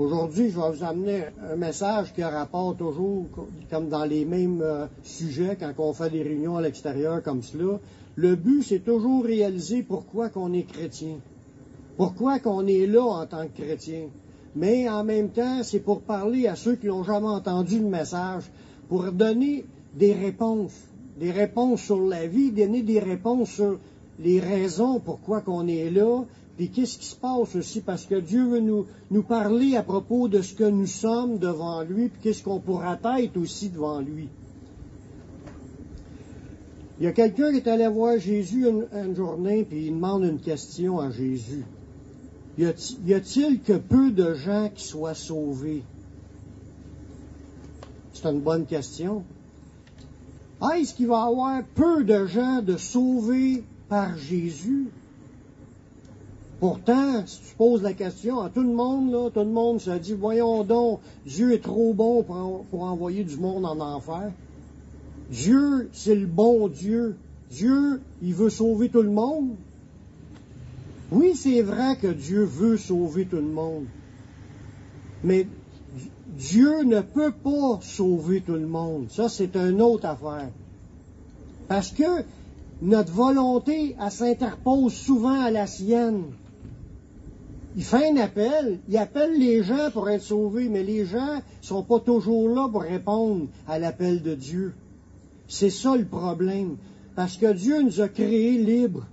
Aujourd'hui, je vais vous amener un message qui a rapport toujours, comme dans les mêmes euh, sujets, quand on fait des réunions à l'extérieur comme cela. Le but, c'est toujours réaliser pourquoi qu'on est chrétien. Pourquoi qu'on est là en tant que chrétien. Mais en même temps, c'est pour parler à ceux qui n'ont jamais entendu le message, pour donner des réponses. Des réponses sur la vie, donner des réponses sur les raisons pourquoi qu'on est là, puis qu'est-ce qui se passe aussi, parce que Dieu veut nous, nous parler à propos de ce que nous sommes devant lui, puis qu'est-ce qu'on pourra être aussi devant lui. Il y a quelqu'un qui est allé voir Jésus une, journée, puis il demande une question à Jésus. Y a-t-il que peu de gens qui soient sauvés? C'est une bonne question. Est-ce qu'il va y avoir peu de gens de sauvés par Jésus? Pourtant, si tu poses la question à tout le monde, tout le monde se dit, voyons donc, Dieu est trop bon pour, pour envoyer du monde en enfer. Dieu, c'est le bon Dieu. Dieu, il veut sauver tout le monde. Oui, c'est vrai que Dieu veut sauver tout le monde. Mais Dieu ne peut pas sauver tout le monde. Ça, c'est une autre affaire. Parce que notre volonté, elle s'interpose souvent à la sienne. Il fait un appel, il appelle les gens pour être sauvés, mais les gens ne sont pas toujours là pour répondre à l'appel de Dieu. C'est ça le problème. Parce que Dieu nous a créés libres.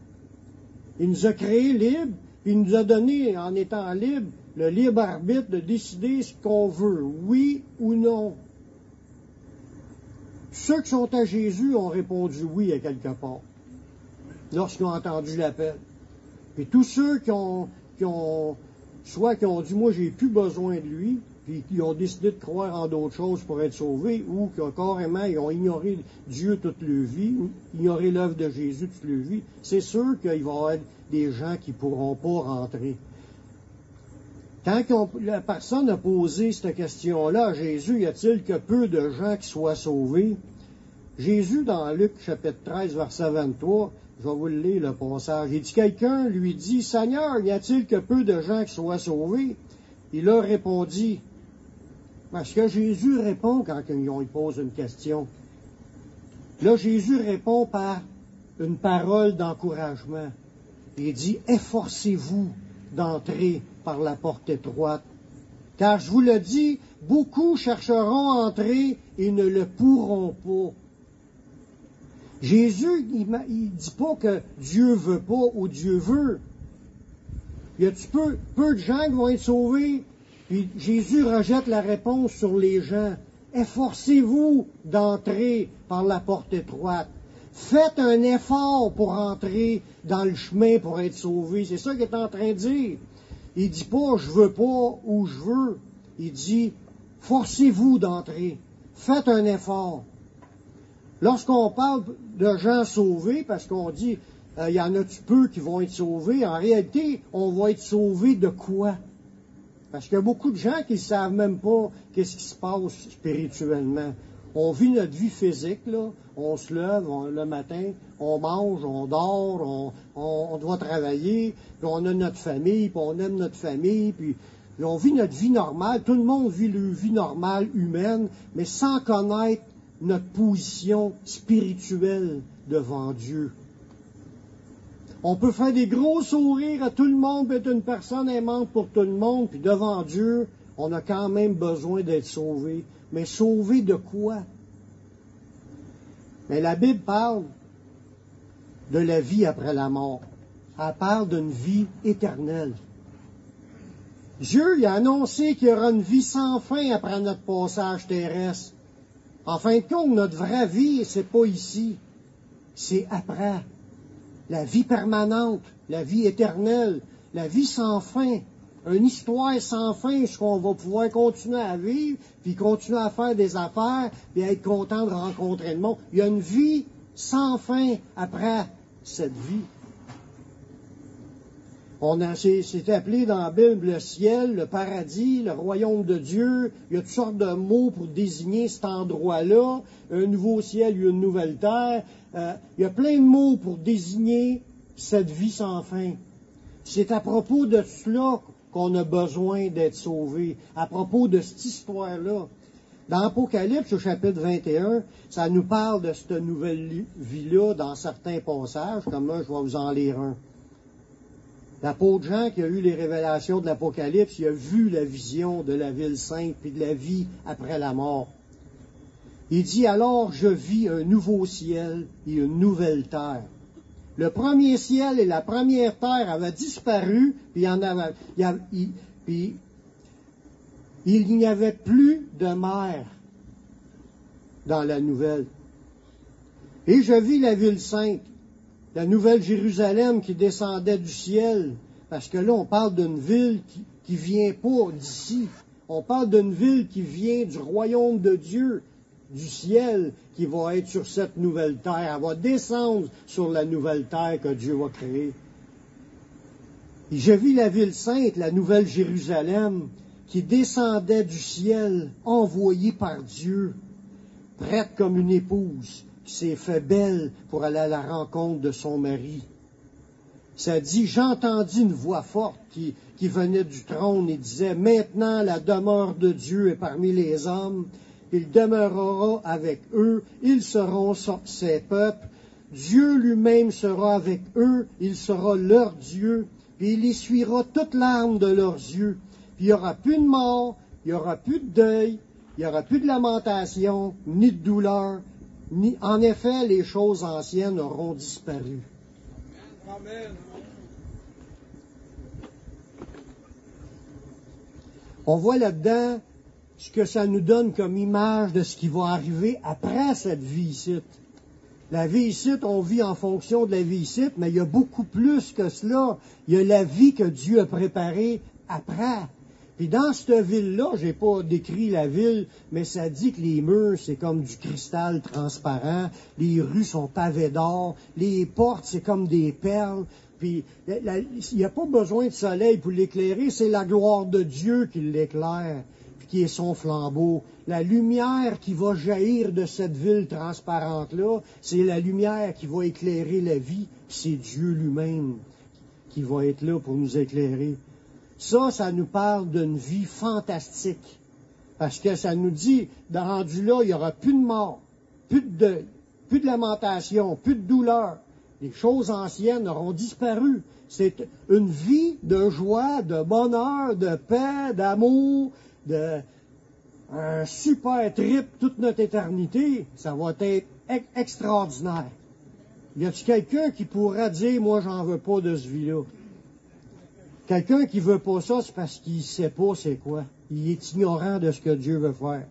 Il nous a créés libres, il nous a donné, en étant libres, le libre arbitre de décider ce qu'on veut, oui ou non. Ceux qui sont à Jésus ont répondu oui à quelque part, lorsqu'ils ont entendu l'appel. Puis tous ceux qui ont, qui ont, soit qui ont dit, moi, j'ai plus besoin de lui, puis qui ont décidé de croire en d'autres choses pour être sauvés, ou qui ont carrément, ils ont ignoré Dieu toute leur vie, ou ignoré l'œuvre de Jésus toute leur vie, c'est sûr qu'il va y avoir des gens qui ne pourront pas rentrer. Quand la personne a posé cette question-là à Jésus, y a-t-il que peu de gens qui soient sauvés? Jésus, dans Luc chapitre 13, verset 23, je vais vous le lire le passage. Il dit, quelqu'un lui dit, Seigneur, y a-t-il que peu de gens qui soient sauvés? Il leur répondit, parce que Jésus répond quand il pose une question. Là, Jésus répond par une parole d'encouragement. Il dit, efforcez-vous d'entrer par la porte étroite. Car je vous le dis, beaucoup chercheront à entrer et ne le pourront pas. Jésus, il ne dit pas que Dieu veut pas ou Dieu veut. Il y a peu, peu de gens qui vont être sauvés, puis Jésus rejette la réponse sur les gens. Efforcez-vous d'entrer par la porte étroite. Faites un effort pour entrer dans le chemin pour être sauvé. C'est ça qu'il est en train de dire. Il dit pas je veux pas ou je veux. Il dit forcez-vous d'entrer. Faites un effort. Lorsqu'on parle de gens sauvés, parce qu'on dit euh, il y en a peu qui vont être sauvés, en réalité, on va être sauvés de quoi? Parce qu'il y a beaucoup de gens qui ne savent même pas qu'est-ce qui se passe spirituellement. On vit notre vie physique, là. On se lève le matin, on mange, on dort, on, doit travailler, puis on a notre famille, puis on aime notre famille, puis on vit notre vie normale. Tout le monde vit leur vie normale humaine, mais sans connaître notre position spirituelle devant Dieu. On peut faire des gros sourires à tout le monde, être une personne aimante pour tout le monde, puis devant Dieu, on a quand même besoin d'être sauvé. Mais sauvé de quoi? Mais la Bible parle de la vie après la mort. Elle parle d'une vie éternelle. Dieu a annoncé qu'il y aura une vie sans fin après notre passage terrestre. En fin de compte, notre vraie vie, c'est pas ici, c'est après. La vie permanente, la vie éternelle, la vie sans fin, une histoire sans fin, ce qu'on va pouvoir continuer à vivre, puis continuer à faire des affaires, puis être content de rencontrer le monde. Il y a une vie sans fin après cette vie. On a, c'est appelé dans la Bible le ciel, le paradis, le royaume de Dieu. Il y a toutes sortes de mots pour désigner cet endroit-là. Un nouveau ciel, une nouvelle terre. Euh, il y a plein de mots pour désigner cette vie sans fin. C'est à propos de cela qu'on a besoin d'être sauvé. À propos de cette histoire-là, dans Apocalypse, au chapitre 21, ça nous parle de cette nouvelle vie-là dans certains passages, comme moi, je vais vous en lire un. L'apôtre Jean, qui a eu les révélations de l'Apocalypse, il a vu la vision de la ville sainte puis de la vie après la mort. Il dit alors, je vis un nouveau ciel et une nouvelle terre. Le premier ciel et la première terre avaient disparu, puis il, n'y avait plus de mer dans la nouvelle. Et je vis la ville sainte, la nouvelle Jérusalem qui descendait du ciel, parce que là, on parle d'une ville qui, vient pas d'ici. On parle d'une ville qui vient du royaume de Dieu, du ciel, qui va être sur cette nouvelle terre. Elle va descendre sur la nouvelle terre que Dieu va créer. Et je vis la ville sainte, la nouvelle Jérusalem, qui descendait du ciel, envoyée par Dieu, prête comme une épouse s'est fait belle pour aller à la rencontre de son mari. Ça dit, j'entendis une voix forte qui, venait du trône et disait, maintenant la demeure de Dieu est parmi les hommes, il demeurera avec eux, ils seront ses peuples, Dieu lui-même sera avec eux, il sera leur Dieu, il essuiera toute larme de leurs yeux, il n'y aura plus de mort, il n'y aura plus de deuil, il n'y aura plus de lamentation, ni de douleur, en effet, les choses anciennes auront disparu. On voit là-dedans ce que ça nous donne comme image de ce qui va arriver après cette vie ici. La vie ici, on vit en fonction de la vie ici, mais il y a beaucoup plus que cela. Il y a la vie que Dieu a préparée après. Puis dans cette ville-là, j'ai pas décrit la ville, mais ça dit que les murs, c'est comme du cristal transparent, les rues sont pavées d'or, les portes, c'est comme des perles. Puis il n'y a pas besoin de soleil pour l'éclairer, c'est la gloire de Dieu qui l'éclaire, puis qui est son flambeau. La lumière qui va jaillir de cette ville transparente-là, c'est la lumière qui va éclairer la vie, c'est Dieu lui-même qui va être là pour nous éclairer. Ça, ça nous parle d'une vie fantastique. Parce que ça nous dit, dans rendu là, il n'y aura plus de mort, plus de deuil, plus de lamentation, plus de douleur. Les choses anciennes auront disparu. C'est une vie de joie, de bonheur, de paix, d'amour, de un super trip toute notre éternité. Ça va être extraordinaire. Y a-t-il quelqu'un qui pourra dire, moi, j'en veux pas de ce vie-là? Quelqu'un qui veut pas ça, c'est parce qu'il sait pas c'est quoi. Il est ignorant de ce que Dieu veut faire.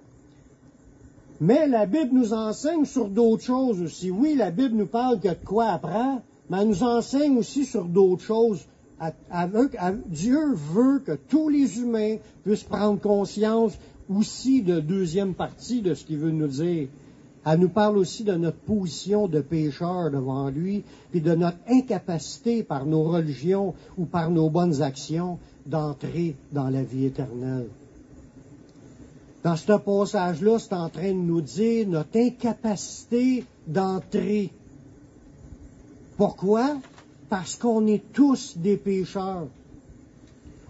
Mais la Bible nous enseigne sur d'autres choses aussi. Oui, la Bible nous parle de quoi apprendre, mais elle nous enseigne aussi sur d'autres choses. Dieu veut que tous les humains puissent prendre conscience aussi de deuxième partie de ce qu'il veut nous dire. Elle nous parle aussi de notre position de pécheur devant lui, puis de notre incapacité par nos religions ou par nos bonnes actions d'entrer dans la vie éternelle. Dans ce passage-là, c'est en train de nous dire notre incapacité d'entrer. Pourquoi? Parce qu'on est tous des pécheurs.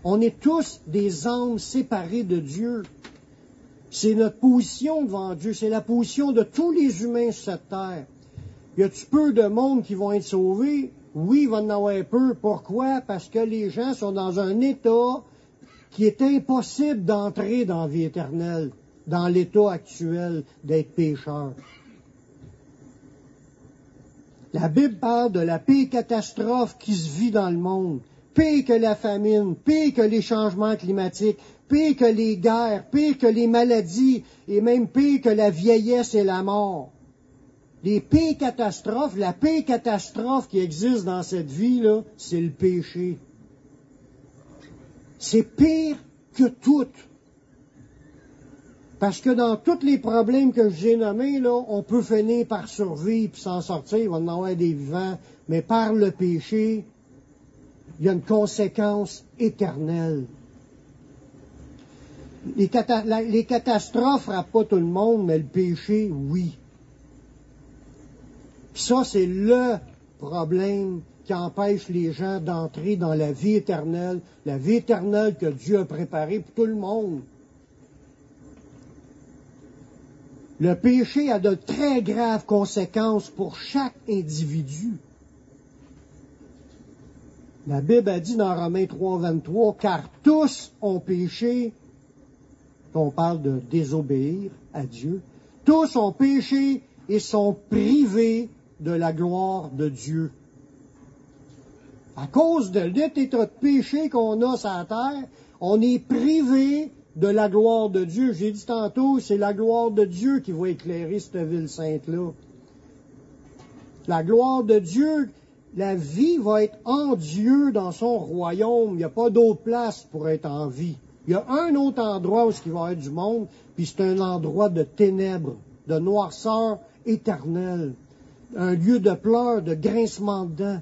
On est tous des âmes séparées de Dieu. C'est notre position devant Dieu, c'est la position de tous les humains sur cette terre. Y a-tu peu de monde qui vont être sauvés? Oui, il va en avoir peu. Pourquoi? Parce que les gens sont dans un état qui est impossible d'entrer dans la vie éternelle, dans l'état actuel d'être pécheur. La Bible parle de la pire catastrophe qui se vit dans le monde. Pire que la famine, pire que les changements climatiques, pire que les guerres, pire que les maladies, et même pire que la vieillesse et la mort. Les pires catastrophes, la pire catastrophe qui existe dans cette vie-là, c'est le péché. C'est pire que tout. Parce que dans tous les problèmes que j'ai nommés, là, on peut finir par survivre et s'en sortir, il va en avoir des vivants, mais par le péché, il y a une conséquence éternelle les, les catastrophes frappent pas tout le monde, mais le péché, oui. ça, c'est le problème qui empêche les gens d'entrer dans la vie éternelle, la vie éternelle que Dieu a préparée pour tout le monde. Le péché a de très graves conséquences pour chaque individu. La Bible a dit dans Romains 3, 23, car tous ont péché, on parle de désobéir à Dieu, tous ont péché et sont privés de la gloire de Dieu. À cause de l'état de péché qu'on a sur la terre, on est privé de la gloire de Dieu. J'ai dit tantôt, c'est la gloire de Dieu qui va éclairer cette ville sainte-là. La gloire de Dieu, la vie va être en Dieu dans son royaume. Il n'y a pas d'autre place pour être en vie. Il y a un autre endroit où il va y avoir du monde, puis c'est un endroit de ténèbres, de noirceur éternelle, un lieu de pleurs, de grincement de dents,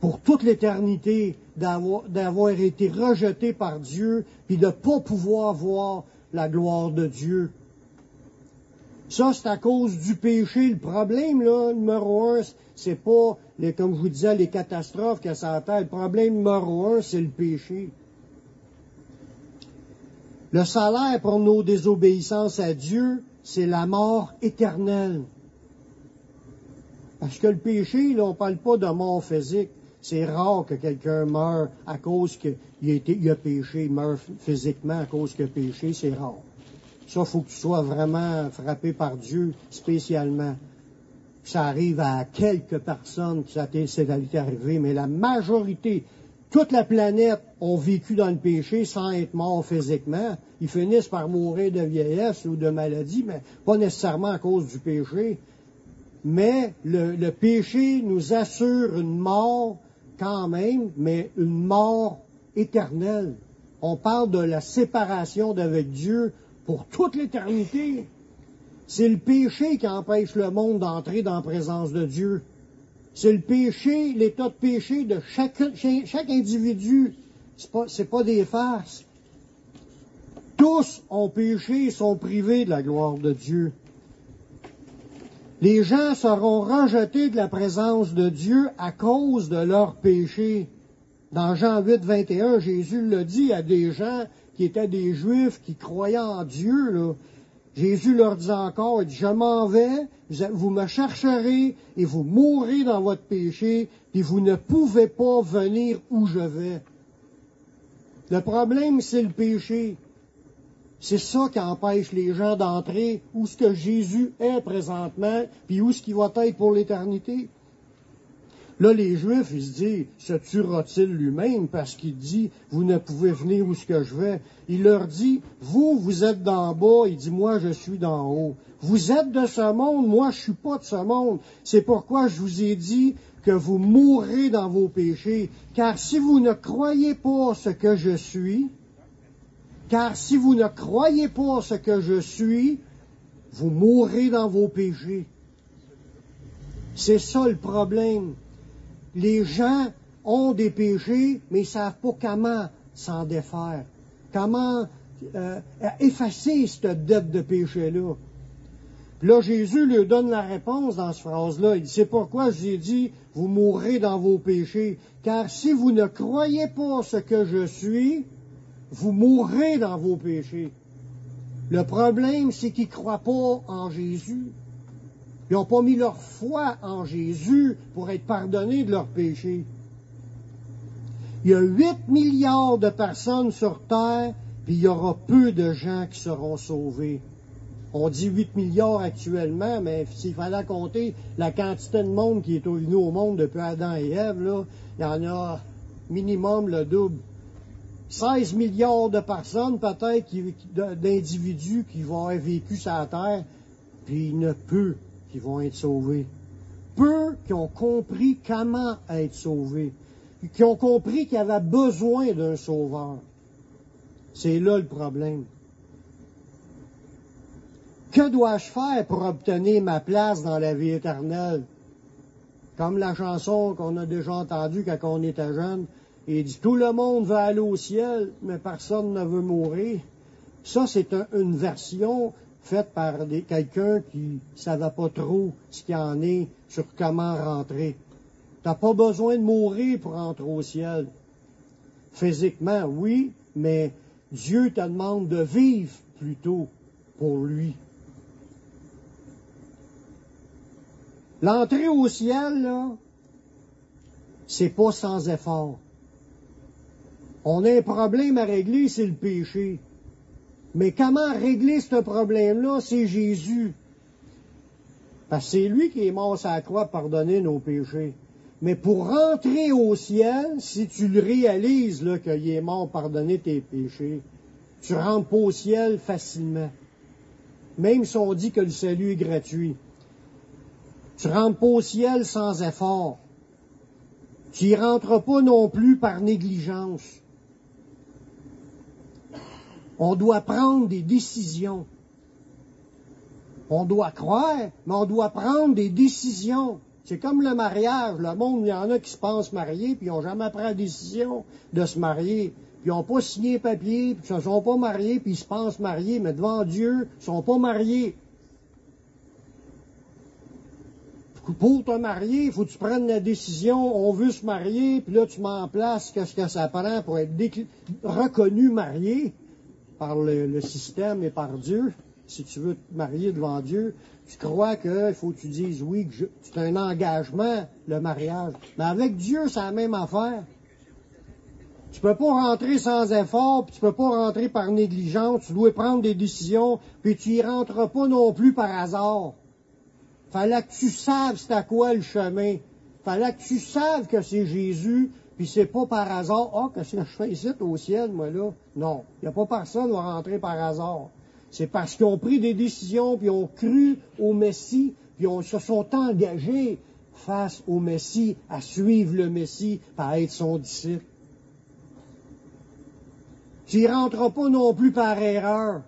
pour toute l'éternité d'avoir été rejeté par Dieu, puis de ne pas pouvoir voir la gloire de Dieu. Ça, c'est à cause du péché. Le problème, là, numéro un, c'est pas, comme je vous disais, les catastrophes que ça Le problème numéro un, c'est le péché. Le salaire pour nos désobéissances à Dieu, c'est la mort éternelle. Parce que le péché, là, on parle pas de mort physique. C'est rare que quelqu'un meure à cause qu'il a, il a péché, meurt physiquement à cause qu'il a péché, c'est rare. Ça, faut que tu sois vraiment frappé par Dieu spécialement. Ça arrive à quelques personnes que ça t'est arrivé, mais la majorité, toute la planète ont vécu dans le péché sans être morts physiquement. Ils finissent par mourir de vieillesse ou de maladie, mais pas nécessairement à cause du péché. Mais le, péché nous assure une mort quand même, mais une mort éternelle. On parle de la séparation d'avec Dieu pour toute l'éternité. C'est le péché qui empêche le monde d'entrer dans la présence de Dieu. C'est le péché, l'état de péché de chaque, chaque individu. C'est pas, pas des farces. Tous ont péché et sont privés de la gloire de Dieu les gens seront rejetés de la présence de Dieu à cause de leur péché. Dans Jean 8, 21, Jésus le dit à des gens qui étaient des Juifs, qui croyaient en Dieu. Jésus leur dit encore, je m'en vais, vous me chercherez et vous mourrez dans votre péché, et vous ne pouvez pas venir où je vais. Le problème, c'est le péché. C'est ça qui empêche les gens d'entrer où ce que Jésus est présentement, puis où ce qu'il va être pour l'éternité. Là, les Juifs, ils se disent, se tuera-t-il lui-même parce qu'il dit, vous ne pouvez venir où ce que je vais? Il leur dit, vous, vous êtes d'en bas, il dit, moi, je suis d'en haut. Vous êtes de ce monde, moi, je suis pas de ce monde. C'est pourquoi je vous ai dit que vous mourrez dans vos péchés. Car si vous ne croyez pas ce que je suis, car si vous ne croyez pas ce que je suis, vous mourrez dans vos péchés. C'est ça le problème. Les gens ont des péchés, mais ils ne savent pas comment s'en défaire, comment euh, effacer cette dette de péché-là. Là, Jésus lui donne la réponse dans cette phrase-là. Il dit, c'est pourquoi je dit, vous mourrez dans vos péchés. Car si vous ne croyez pas ce que je suis, vous mourrez dans vos péchés. Le problème, c'est qu'ils ne croient pas en Jésus. Ils n'ont pas mis leur foi en Jésus pour être pardonnés de leurs péchés. Il y a 8 milliards de personnes sur Terre, puis il y aura peu de gens qui seront sauvés. On dit 8 milliards actuellement, mais s'il fallait compter la quantité de monde qui est venu au monde depuis Adam et Ève, là, il y en a minimum le double. 16 milliards de personnes, peut-être, d'individus qui vont avoir vécu sur la terre, puis il ne peu qui vont être sauvés. Peu qui ont compris comment être sauvés, qui ont compris qu'il y avait besoin d'un sauveur. C'est là le problème. Que dois-je faire pour obtenir ma place dans la vie éternelle? Comme la chanson qu'on a déjà entendue quand on était jeune, il dit tout le monde veut aller au ciel, mais personne ne veut mourir. Ça, c'est une version faite par quelqu'un qui savait pas trop ce qu'il en est sur comment rentrer. T'as pas besoin de mourir pour entrer au ciel. Physiquement, oui, mais Dieu te demande de vivre plutôt pour lui. L'entrée au ciel, là, c'est pas sans effort. On a un problème à régler, c'est le péché. Mais comment régler ce problème-là? C'est Jésus? Parce que c'est lui qui est mort sur la croix pardonner nos péchés. Mais pour rentrer au ciel, si tu le réalises qu'il est mort pour pardonner tes péchés, tu rentres pas au ciel facilement. Même si on dit que le salut est gratuit. Tu rentres pas au ciel sans effort. Tu y rentres pas non plus par négligence. On doit prendre des décisions. On doit croire, mais on doit prendre des décisions. C'est comme le mariage. Le monde, il y en a qui se pensent mariés, puis ils n'ont jamais pris la décision de se marier. Puis ils n'ont pas signé papier, puis ils ne sont pas mariés, puis ils se pensent mariés, mais devant Dieu, ils ne sont pas mariés. Pour te marier, il faut que tu prennes la décision, on veut se marier, puis là tu m'en places qu'est-ce que ça prend pour être reconnu marié par le, système et par Dieu. Si tu veux te marier devant Dieu, tu crois qu'il faut que tu dises oui, que c'est un engagement, le mariage. Mais avec Dieu, c'est la même affaire. Tu peux pas rentrer sans effort, puis tu peux pas rentrer par négligence, tu dois prendre des décisions, puis tu y rentres pas non plus par hasard. Fallait que tu saves c'est à quoi le chemin. Fallait que tu saves que c'est Jésus, puis c'est pas par hasard. Ah, oh, qu'est-ce que je fais ici au ciel, moi, là? Non. Il n'y a pas personne qui va rentrer par hasard. C'est parce qu'ils ont pris des décisions, puis ont cru au Messie, puis ils se sont engagés face au Messie, à suivre le Messie, à être son disciple. Tu n'y rentres pas non plus par erreur.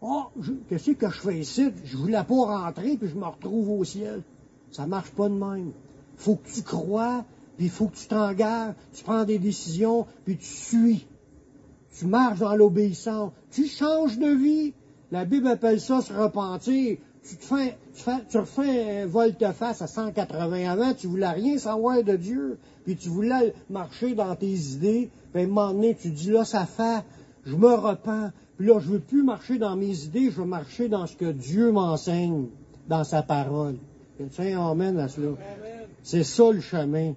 Oh, qu'est-ce que je fais ici? Je voulais pas rentrer, puis je me retrouve au ciel. Ça marche pas de même. Faut que tu crois, puis il faut que tu t'engages, tu prends des décisions, puis tu suis. Tu marches dans l'obéissance. Tu changes de vie. La Bible appelle ça se repentir. Tu, te fais, tu, refais un volte-face à 180 avant, tu voulais rien savoir de Dieu, puis tu voulais marcher dans tes idées, puis à un moment donné, tu dis là, ça fait, je me repens, puis là, je veux plus marcher dans mes idées, je veux marcher dans ce que Dieu m'enseigne, dans sa parole. Tiens, amène à cela. C'est ça le chemin.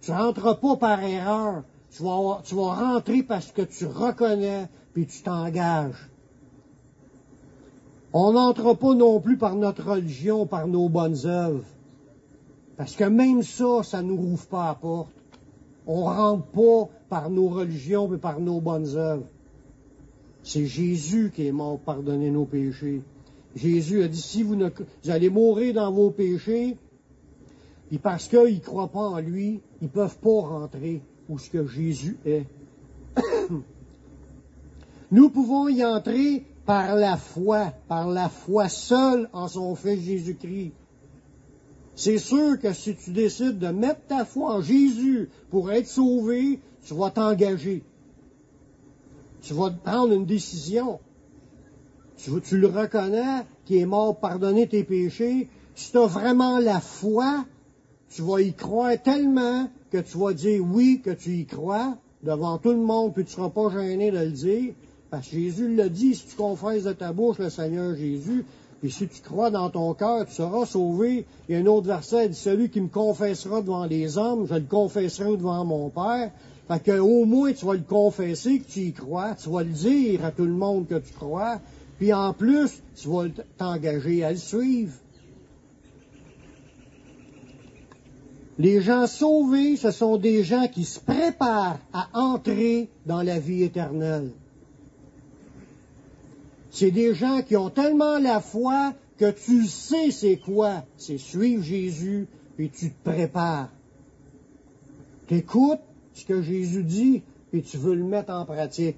Tu rentres pas par erreur. Tu vas, rentrer parce que tu reconnais, puis tu t'engages. On n'entre pas non plus par notre religion, par nos bonnes œuvres. Parce que même ça, ça ne nous rouvre pas la porte. On rentre pas par nos religions et par nos bonnes œuvres. C'est Jésus qui est mort pour pardonner nos péchés. Jésus a dit, si ne, vous allez mourir dans vos péchés, et parce qu'ils ne croient pas en lui, ils ne peuvent pas rentrer où ce que Jésus est. Nous pouvons y entrer par la foi, par la foi seule en son Fils Jésus-Christ. C'est sûr que si tu décides de mettre ta foi en Jésus pour être sauvé, tu vas t'engager. Tu vas prendre une décision. Tu, le reconnais, qui est mort pardonner tes péchés. Si tu as vraiment la foi, tu vas y croire tellement que tu vas dire oui, que tu y crois devant tout le monde, puis tu ne seras pas gêné de le dire. Parce que Jésus l'a dit, si tu confesses de ta bouche le Seigneur Jésus, puis si tu crois dans ton cœur, tu seras sauvé. Il y a un autre verset, dit, celui qui me confessera devant les hommes, je le confesserai devant mon Père. Fait que, au moins, tu vas le confesser que tu y crois, tu vas le dire à tout le monde que tu crois, puis en plus, tu vas t'engager à le suivre. Les gens sauvés, ce sont des gens qui se préparent à entrer dans la vie éternelle. C'est des gens qui ont tellement la foi que tu sais c'est quoi. C'est suivre Jésus, puis tu te prépares. Tu écoutes ce que Jésus dit, puis tu veux le mettre en pratique.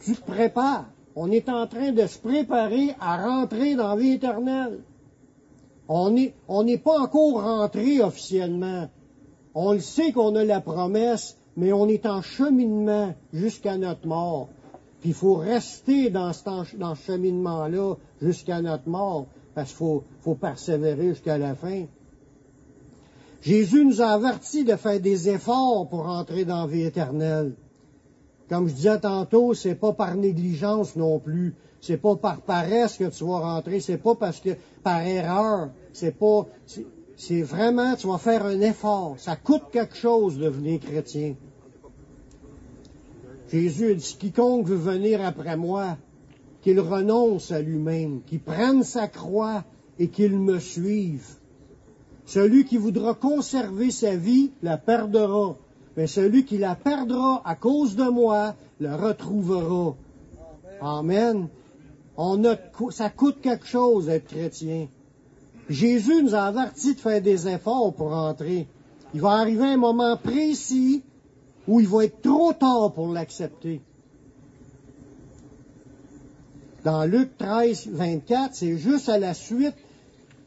Tu te prépares. On est en train de se préparer à rentrer dans la vie éternelle. On n'est pas encore rentré officiellement. On le sait qu'on a la promesse, mais on est en cheminement jusqu'à notre mort. Puis il faut rester dans ce, dans cheminement-là jusqu'à notre mort, parce qu'il faut, faut persévérer jusqu'à la fin. Jésus nous a avertis de faire des efforts pour entrer dans la vie éternelle. Comme je disais tantôt, c'est pas par négligence non plus. C'est pas par paresse que tu vas rentrer. C'est pas parce que par erreur. C'est pas, c'est vraiment, tu vas faire un effort. Ça coûte quelque chose de devenir chrétien. Jésus dit, quiconque veut venir après moi, qu'il renonce à lui-même, qu'il prenne sa croix et qu'il me suive. Celui qui voudra conserver sa vie la perdra, mais celui qui la perdra à cause de moi la retrouvera. Amen. On a, ça coûte quelque chose d'être chrétien. Jésus nous a avertis de faire des efforts pour entrer. Il va arriver un moment précis où il va être trop tard pour l'accepter. Dans Luc 13, 24, c'est juste à la suite,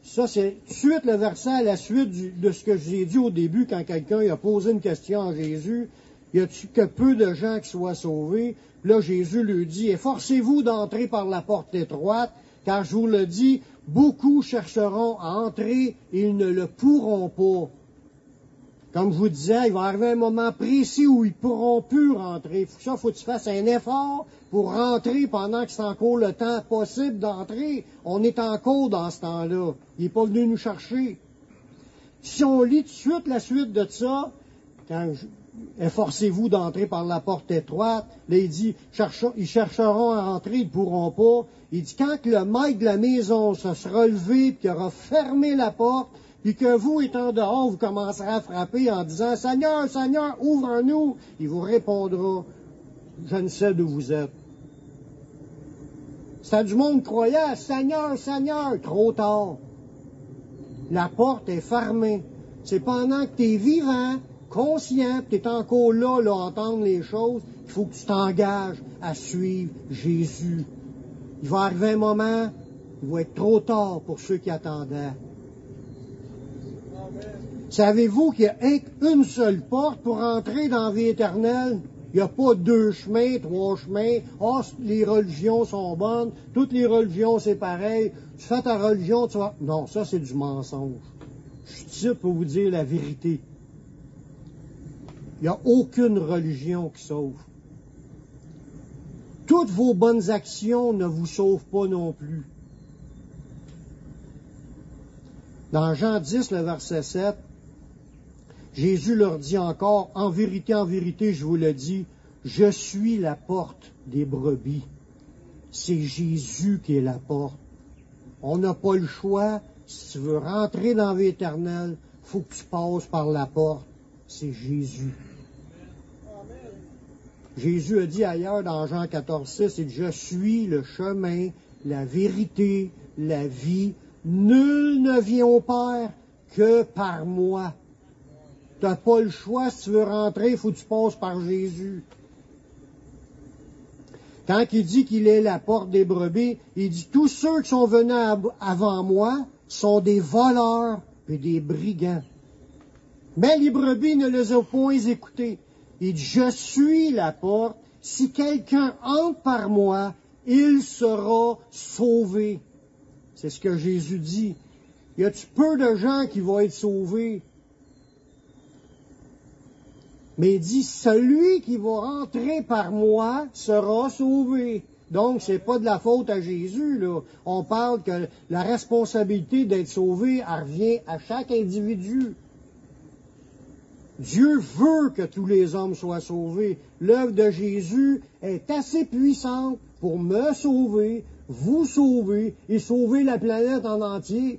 ça c'est suite le verset à la suite de ce que j'ai dit au début quand quelqu'un a posé une question à Jésus, y a-tu que peu de gens qui soient sauvés? Là, Jésus lui dit, efforcez-vous d'entrer par la porte étroite, car je vous le dis, beaucoup chercheront à entrer et ils ne le pourront pas. Comme je vous disais, il va arriver un moment précis où ils pourront plus rentrer. Ça, faut que tu fasses un effort pour rentrer pendant que c'est encore le temps possible d'entrer. On est encore dans ce temps-là. Il n'est pas venu nous chercher. Si on lit tout de suite la suite de ça, quand efforcez-vous d'entrer par la porte étroite, là il dit, ils chercheront à rentrer, ils ne pourront pas. Il dit, quand le maître de la maison se sera levé et qu'il aura fermé la porte, puis que vous, étant dehors, vous commencerez à frapper en disant, Seigneur, Seigneur, ouvre-nous, il vous répondra, je ne sais d'où vous êtes. C'est du monde croyant, Seigneur, Seigneur, trop tard. La porte est fermée. C'est pendant que tu es vivant, conscient, tu es encore là, là, à entendre les choses, il faut que tu t'engages à suivre Jésus. Il va arriver un moment, il va être trop tard pour ceux qui attendaient. Savez-vous qu'il y a une seule porte pour entrer dans la vie éternelle? Il n'y a pas deux chemins, trois chemins. Oh, les religions sont bonnes. Toutes les religions, c'est pareil. Tu fais ta religion, tu vas... Non, ça, c'est du mensonge. Je suis ici pour vous dire la vérité. Il n'y a aucune religion qui sauve. Toutes vos bonnes actions ne vous sauvent pas non plus. Dans Jean 10, le verset 7, Jésus leur dit encore, en vérité, en vérité, je vous le dis, je suis la porte des brebis. C'est Jésus qui est la porte. On n'a pas le choix. Si tu veux rentrer dans éternelle, faut que tu passes par la porte. C'est Jésus. Jésus a dit ailleurs dans Jean 14, 6, il dit, je suis le chemin, la vérité, la vie. Nul ne vient au Père que par moi. Tu n'as pas le choix, si tu veux rentrer, il faut que tu passes par Jésus. Quand il dit qu'il est la porte des brebis, il dit tous ceux qui sont venus avant moi sont des voleurs et des brigands. Mais les brebis ne les ont point écoutés. Il dit, je suis la porte. Si quelqu'un entre par moi, il sera sauvé. C'est ce que Jésus dit. Y a-tu peu de gens qui vont être sauvés? Mais il dit, celui qui va rentrer par moi sera sauvé. Donc, c'est pas de la faute à Jésus, là. On parle que la responsabilité d'être sauvé revient à chaque individu. Dieu veut que tous les hommes soient sauvés. L'œuvre de Jésus est assez puissante pour me sauver, vous sauver et sauver la planète en entier.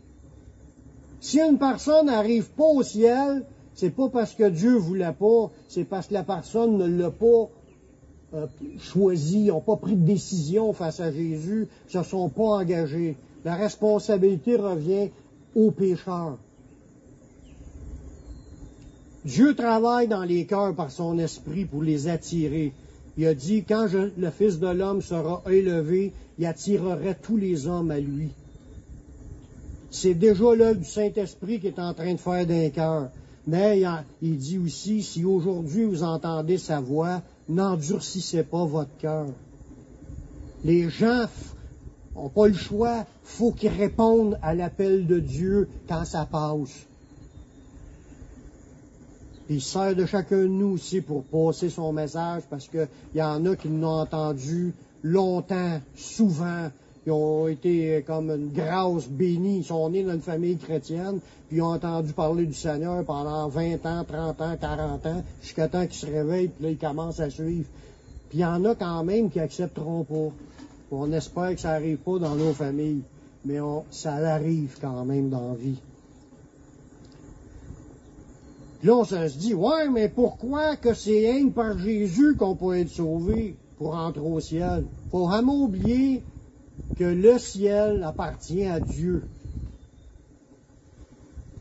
Si une personne n'arrive pas au ciel, c'est pas parce que Dieu voulait pas, c'est parce que la personne ne l'a pas euh, choisi, n'ont pas pris de décision face à Jésus, se sont pas engagés. La responsabilité revient aux pécheurs. Dieu travaille dans les cœurs par son esprit pour les attirer. Il a dit, quand le Fils de l'homme sera élevé, il attirerait tous les hommes à lui. C'est déjà l'œuvre du Saint-Esprit qui est en train de faire d'un cœur. Mais il dit aussi, si aujourd'hui vous entendez sa voix, n'endurcissez pas votre cœur. Les gens n'ont pas le choix, faut qu'ils répondent à l'appel de Dieu quand ça passe. Puis il sert de chacun de nous aussi pour passer son message parce qu'il y en a qui l'ont entendu longtemps, souvent. Ils ont été comme une grâce bénie. Ils sont nés dans une famille chrétienne, puis ils ont entendu parler du Seigneur pendant 20 ans, 30 ans, 40 ans, jusqu'à temps qu'ils se réveillent, puis là, ils commencent à suivre. Puis il y en a quand même qui accepteront pas. On espère que ça n'arrive pas dans nos familles, mais ça arrive quand même dans la vie. là, on se dit, ouais, mais pourquoi que c'est rien par Jésus qu'on peut être sauvé pour entrer au ciel? Faut vraiment oublier que le ciel appartient à Dieu.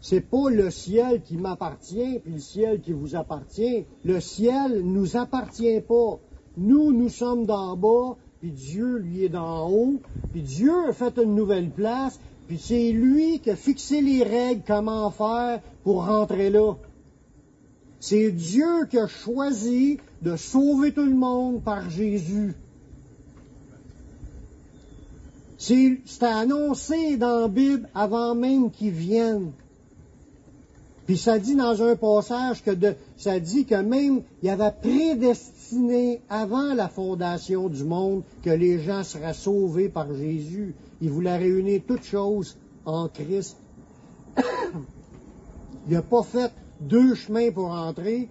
C'est pas le ciel qui m'appartient, puis le ciel qui vous appartient. Le ciel nous appartient pas. Nous, nous sommes d'en bas, puis Dieu, lui, est d'en haut. Puis Dieu a fait une nouvelle place, puis c'est lui qui a fixé les règles, comment faire pour rentrer là. C'est Dieu qui a choisi de sauver tout le monde par Jésus. C'est annoncé dans la Bible avant même qu'il vienne. Puis ça dit dans un passage que ça dit que même il avait prédestiné avant la fondation du monde que les gens seraient sauvés par Jésus. Il voulait réunir toutes choses en Christ. il n'a pas fait deux chemins pour entrer.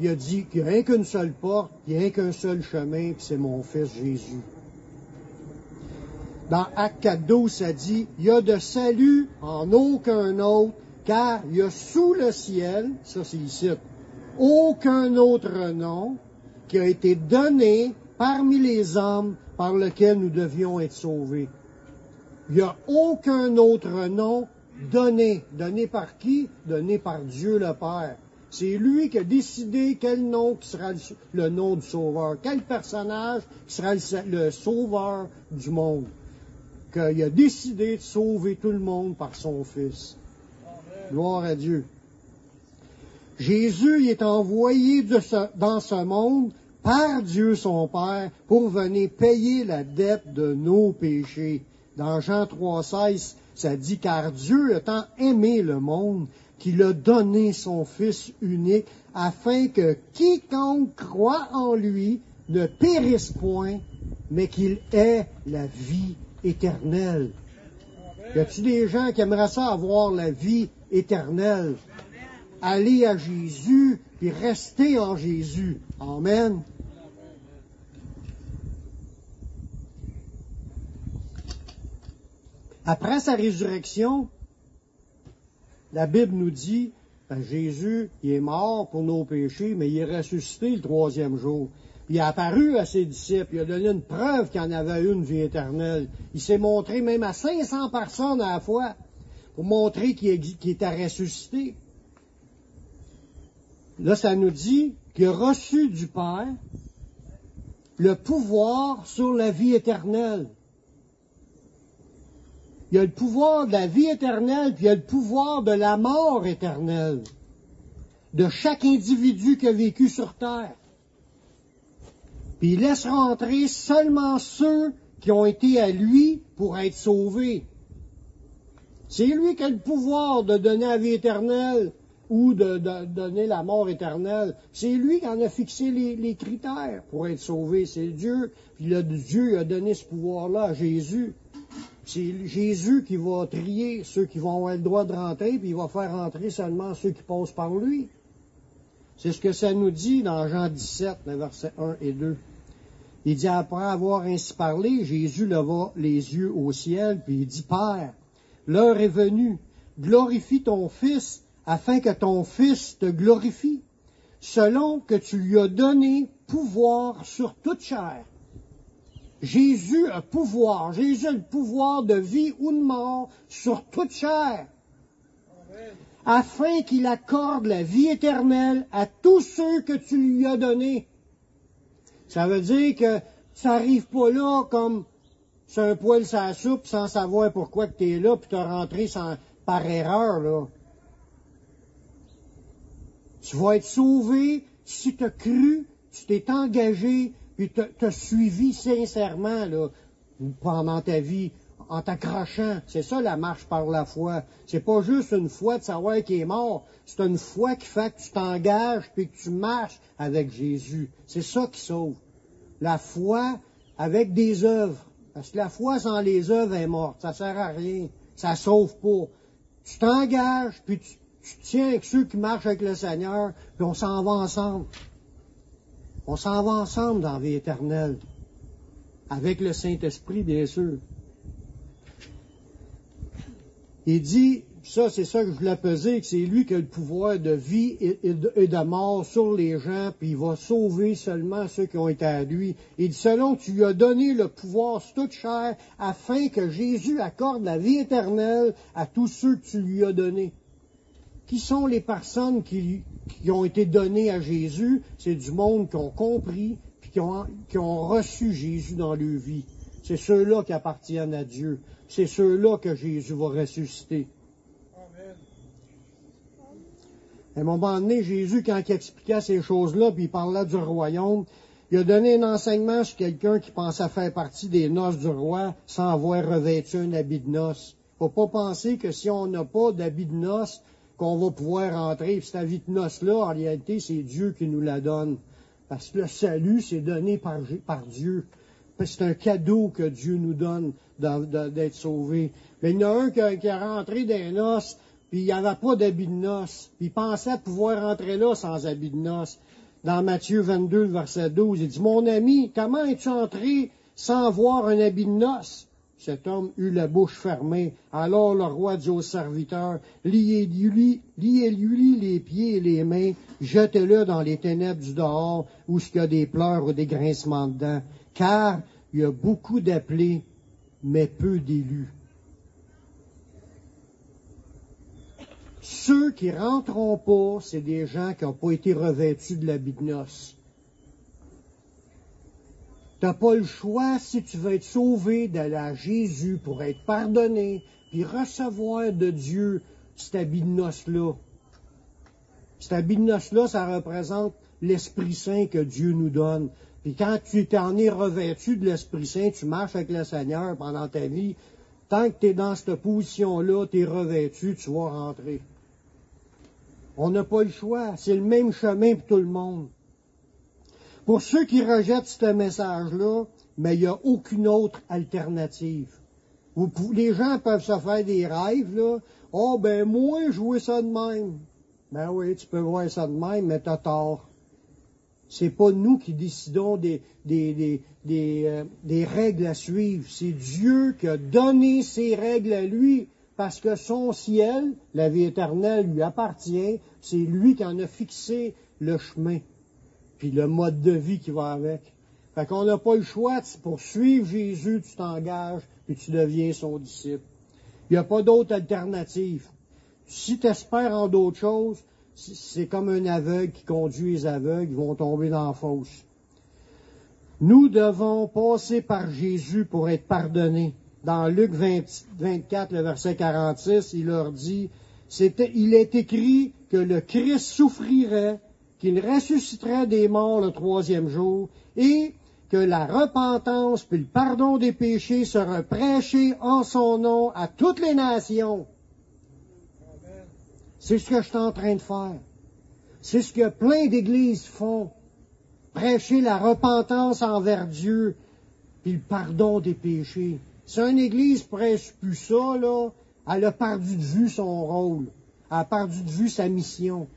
Il a dit qu'il n'y a rien qu'une seule porte, il n'y a rien qu'un seul chemin, puis c'est mon fils Jésus. Dans Acte 4.12, ça dit, il y a de salut en aucun autre, car il y a sous le ciel, ça c'est ici, aucun autre nom qui a été donné parmi les hommes par lequel nous devions être sauvés. Il n'y a aucun autre nom donné. Donné par qui? Donné par Dieu le Père. C'est lui qui a décidé quel nom qui sera le nom du Sauveur, quel personnage sera le sauveur du monde qu'il a décidé de sauver tout le monde par son Fils. Gloire à Dieu. Jésus est envoyé dans ce monde par Dieu son Père pour venir payer la dette de nos péchés. Dans Jean 3,16, ça dit car Dieu a tant aimé le monde qu'il a donné son Fils unique afin que quiconque croit en lui ne périsse point, mais qu'il ait la vie éternelle. Y a-t-il des gens qui aimeraient ça avoir la vie éternelle? Aller à Jésus puis rester en Jésus. Amen. Après sa résurrection, la Bible nous dit, ben, Jésus, il est mort pour nos péchés, mais il est ressuscité le troisième jour il a apparu à ses disciples, il a donné une preuve qu'il en avait une vie éternelle. Il s'est montré même à 500 personnes à la fois pour montrer qu'il était ressuscité. Là, ça nous dit qu'il a reçu du Père le pouvoir sur la vie éternelle. Il y a le pouvoir de la vie éternelle, puis il y a le pouvoir de la mort éternelle, de chaque individu qui a vécu sur terre. Puis il laisse rentrer seulement ceux qui ont été à lui pour être sauvés. C'est lui qui a le pouvoir de donner la vie éternelle ou de, donner la mort éternelle. C'est lui qui en a fixé les, critères pour être sauvé. C'est Dieu. Puis le, Dieu a donné ce pouvoir-là à Jésus. C'est Jésus qui va trier ceux qui vont avoir le droit de rentrer, puis il va faire rentrer seulement ceux qui passent par lui. C'est ce que ça nous dit dans Jean 17, versets 1 et 2. Il dit, après avoir ainsi parlé, Jésus leva les yeux au ciel, puis il dit, Père, l'heure est venue, glorifie ton Fils, afin que ton Fils te glorifie, selon que tu lui as donné pouvoir sur toute chair. Jésus a pouvoir, Jésus a le pouvoir de vie ou de mort sur toute chair, afin qu'il accorde la vie éternelle à tous ceux que tu lui as donnés. Ça veut dire que ça n'arrive pas là comme c'est un poil sa soupe sans savoir pourquoi tu es là, puis tu rentré par erreur. Là. Tu vas être sauvé si tu as cru, tu t'es engagé, puis tu as suivi sincèrement là, pendant ta vie en t'accrochant. C'est ça la marche par la foi. C'est pas juste une foi de savoir qu'il est mort. C'est une foi qui fait que tu t'engages puis que tu marches avec Jésus. C'est ça qui sauve. La foi avec des œuvres. Parce que la foi sans les œuvres est morte. Ça sert à rien. Ça sauve pas. Tu t'engages puis tu, tu tiens avec ceux qui marchent avec le Seigneur puis on s'en va ensemble. On s'en va ensemble dans la vie éternelle. Avec le Saint-Esprit, bien sûr. Il dit, ça c'est ça que je voulais peser, que c'est lui qui a le pouvoir de vie et de, mort sur les gens, puis il va sauver seulement ceux qui ont été à lui. Il dit, selon tu lui as donné le pouvoir sur toute chair, afin que Jésus accorde la vie éternelle à tous ceux que tu lui as donnés. Qui sont les personnes qui, ont été données à Jésus? C'est du monde qui ont compris, puis qui ont, qui ont reçu Jésus dans leur vie. C'est ceux-là qui appartiennent à Dieu. C'est ceux-là que Jésus va ressusciter. À un moment donné, Jésus, quand il expliquait ces choses-là, puis il parlait du royaume, il a donné un enseignement sur quelqu'un qui pensait faire partie des noces du roi sans avoir revêtu un habit de noces. Faut pas penser que si on n'a pas d'habit de noces, qu'on va pouvoir entrer. Cet habit de noces-là, en réalité, c'est Dieu qui nous la donne. Parce que le salut, c'est donné par, Dieu c'est un cadeau que Dieu nous donne d'être sauvés. Mais il y en a un qui, qui est rentré dans les noces, puis il n'y avait pas d'habit de noces, puis il pensait pouvoir rentrer là sans habit de noces. Dans Matthieu 22, verset 12, il dit, Mon ami, comment es-tu entré sans voir un habit de noces? Cet homme eut la bouche fermée. Alors le roi dit au serviteur, liez-lui liez -lui les pieds et les mains, jetez-le dans les ténèbres du dehors, où il y a des pleurs ou des grincements dedans. Car il y a beaucoup d'appelés, mais peu d'élus. Ceux qui rentreront pas, c'est des gens qui n'ont pas été revêtus de l'habit de noces. Tu n'as pas le choix, si tu veux être sauvé, d'aller à Jésus pour être pardonné, puis recevoir de Dieu cet habit de noces-là. Cet habit de noces-là, ça représente l'Esprit Saint que Dieu nous donne. Puis quand tu t'en es revêtu de l'Esprit Saint, tu marches avec le Seigneur pendant ta vie, tant que tu es dans cette position-là, tu es revêtu, tu vas rentrer. On n'a pas le choix. C'est le même chemin pour tout le monde. Pour ceux qui rejettent ce message-là, mais il n'y a aucune autre alternative. les gens peuvent se faire des rêves, là. Oh, ben, moi, jouer ça de même. Ben oui, tu peux voir ça de même, mais t'as tort. C'est pas nous qui décidons des, euh, des, règles à suivre. C'est Dieu qui a donné ces règles à lui parce que son ciel, la vie éternelle, lui appartient. C'est lui qui en a fixé le chemin, puis le mode de vie qui va avec. Fait qu'on n'a pas le choix. Pour suivre Jésus, tu t'engages, puis tu deviens son disciple. Il n'y a pas d'autre alternative. Si tu espères en d'autres choses, c'est comme un aveugle qui conduit les aveugles, ils vont tomber dans la fosse. Nous devons passer par Jésus pour être pardonnés. Dans Luc 24, le verset 46, il leur dit, il est écrit que le Christ souffrirait, qu'il ressusciterait des morts le troisième jour, et que la repentance puis le pardon des péchés sera prêché en son nom à toutes les nations. C'est ce que je suis en train de faire. C'est ce que plein d'églises font. Prêcher la repentance envers Dieu, puis le pardon des péchés. Si une église prêche plus ça, là, elle a perdu de vue son rôle. Elle a perdu de vue sa mission.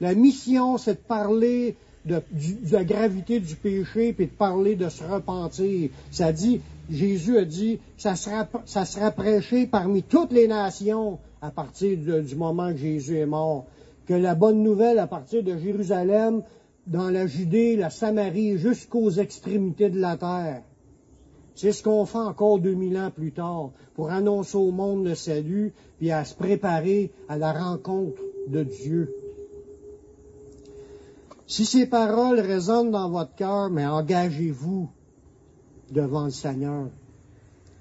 La mission, c'est de parler de, la gravité du péché, puis de parler de se repentir. Ça dit, Jésus a dit, ça sera, ça sera prêché parmi toutes les nations à partir du moment que Jésus est mort. Que la bonne nouvelle à partir de Jérusalem, dans la Judée, la Samarie, jusqu'aux extrémités de la terre. C'est ce qu'on fait encore 2000 ans plus tard pour annoncer au monde le salut, puis à se préparer à la rencontre de Dieu. Si ces paroles résonnent dans votre cœur, mais engagez-vous devant le Seigneur.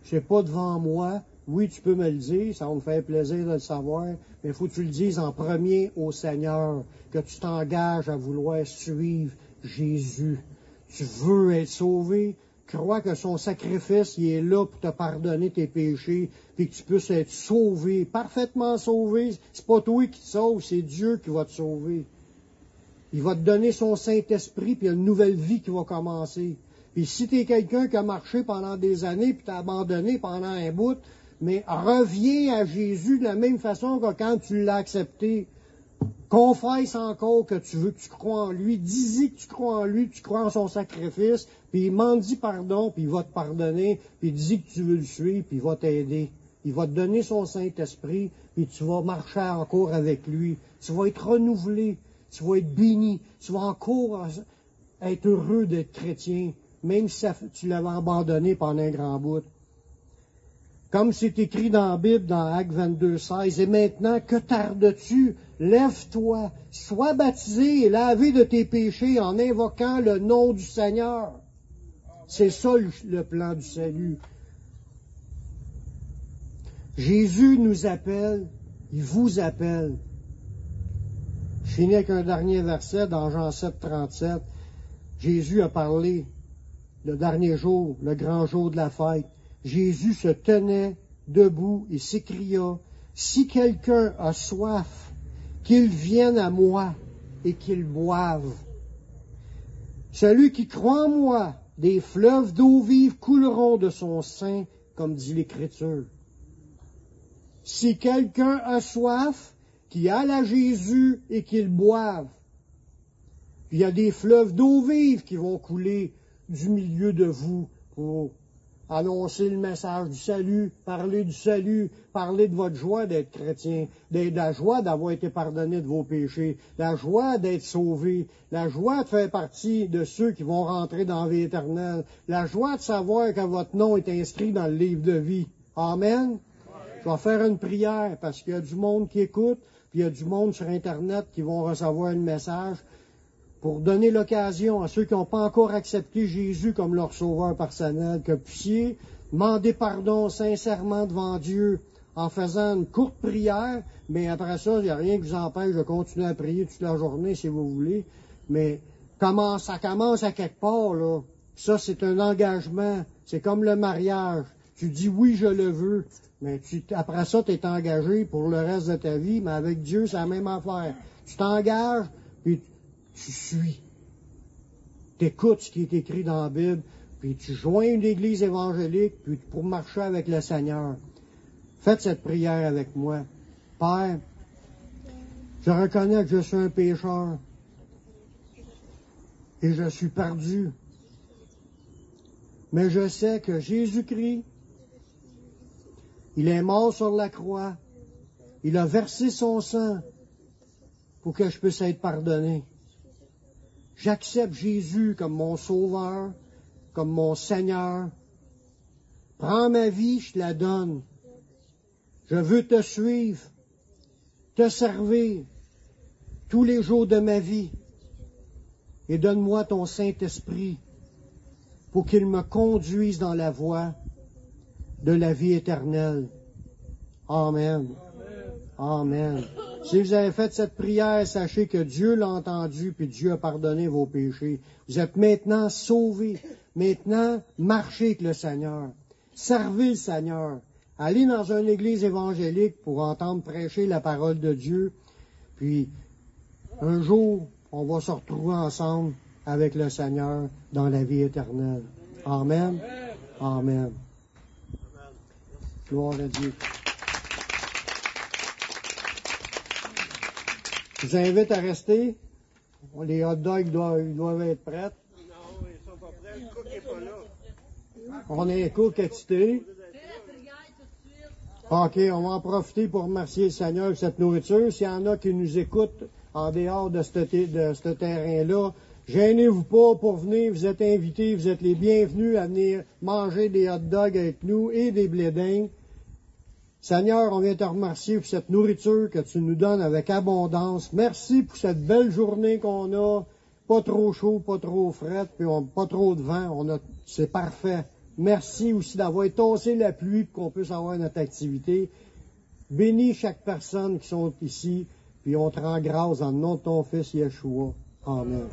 C'est pas devant moi, oui, tu peux me le dire, ça va me faire plaisir de le savoir, mais il faut que tu le dises en premier au Seigneur, que tu t'engages à vouloir suivre Jésus. Tu veux être sauvé, crois que son sacrifice, il est là pour te pardonner tes péchés, puis que tu puisses être sauvé, parfaitement sauvé. C'est pas toi qui te sauves, c'est Dieu qui va te sauver. Il va te donner son Saint-Esprit, puis il y a une nouvelle vie qui va commencer. Puis si tu es quelqu'un qui a marché pendant des années, puis t'as abandonné pendant un bout, mais reviens à Jésus de la même façon que quand tu l'as accepté. Confesse encore que tu veux, que tu crois en lui. Dis-y que tu crois en lui, tu crois en son sacrifice, puis il m'en dit pardon, puis il va te pardonner, puis dis que tu veux le suivre, puis il va t'aider. Il va te donner son Saint-Esprit, puis tu vas marcher encore avec lui. Tu vas être renouvelé, tu vas être béni, tu vas encore être heureux d'être chrétien, même si tu l'avais abandonné pendant un grand bout. Comme c'est écrit dans la Bible, dans Acte 22, 16, et maintenant, que tardes-tu? Lève-toi, sois baptisé et lavé de tes péchés en invoquant le nom du Seigneur. C'est ça le plan du salut. Jésus nous appelle, il vous appelle. Je finis avec un dernier verset dans Jean 7, 37. Jésus a parlé le dernier jour, le grand jour de la fête. Jésus se tenait debout et s'écria, Si quelqu'un a soif, qu'il vienne à moi et qu'il boive. Celui qui croit en moi, des fleuves d'eau vive couleront de son sein, comme dit l'Écriture. Si quelqu'un a soif, qu'il aille à Jésus et qu'il boive. Il y a des fleuves d'eau vive qui vont couler du milieu de vous pour annoncer le message du salut, parler du salut, parler de votre joie d'être chrétien, de la joie d'avoir été pardonné de vos péchés, la joie d'être sauvé, la joie de faire partie de ceux qui vont rentrer dans la vie éternelle, la joie de savoir que votre nom est inscrit dans le livre de vie. Amen. Je vais faire une prière parce qu'il y a du monde qui écoute, puis il y a du monde sur Internet qui vont recevoir le message pour donner l'occasion à ceux qui n'ont pas encore accepté Jésus comme leur sauveur personnel, que puissiez demander pardon sincèrement devant Dieu en faisant une courte prière, mais après ça, il n'y a rien qui vous empêche de continuer à prier toute la journée si vous voulez. Mais ça commence à quelque part, là. Ça, c'est un engagement. C'est comme le mariage. Tu dis oui, je le veux, mais après ça, tu es engagé pour le reste de ta vie, mais avec Dieu, c'est la même affaire. Tu t'engages, puis tu suis. Tu écoutes ce qui est écrit dans la Bible, puis tu joins une église évangélique, puis pour marcher avec le Seigneur. Faites cette prière avec moi. Père, je reconnais que je suis un pécheur et je suis perdu. Mais je sais que Jésus-Christ, il est mort sur la croix, il a versé son sang pour que je puisse être pardonné. J'accepte Jésus comme mon sauveur, comme mon Seigneur. Prends ma vie, je te la donne. Je veux te suivre, te servir tous les jours de ma vie. Et donne-moi ton Saint-Esprit pour qu'il me conduise dans la voie de la vie éternelle. Amen. Amen. Si vous avez fait cette prière, sachez que Dieu l'a entendu, puis Dieu a pardonné vos péchés. Vous êtes maintenant sauvés. Maintenant, marchez avec le Seigneur. Servez le Seigneur. Allez dans une église évangélique pour entendre prêcher la parole de Dieu. Puis, un jour, on va se retrouver ensemble avec le Seigneur dans la vie éternelle. Amen. Amen. Gloire à Dieu. Je vous invite à rester. Les hot dogs doivent, être prêts. Non, ils sont pas prêts. Le cook pas là. On est cook excité. OK, on va en profiter pour remercier le Seigneur de cette nourriture. S'il y en a qui nous écoutent en dehors de ce, de ce terrain-là, gênez-vous pas pour venir. Vous êtes invités, vous êtes les bienvenus à venir manger des hot dogs avec nous et des blédins. Seigneur, on vient te remercier pour cette nourriture que tu nous donnes avec abondance. Merci pour cette belle journée qu'on a. Pas trop chaud, pas trop frais, puis on, pas trop de vent. C'est parfait. Merci aussi d'avoir étoncé la pluie pour qu'on puisse avoir notre activité. Bénis chaque personne qui sont ici, puis on te rend grâce en nom de ton Fils Yeshua. Amen.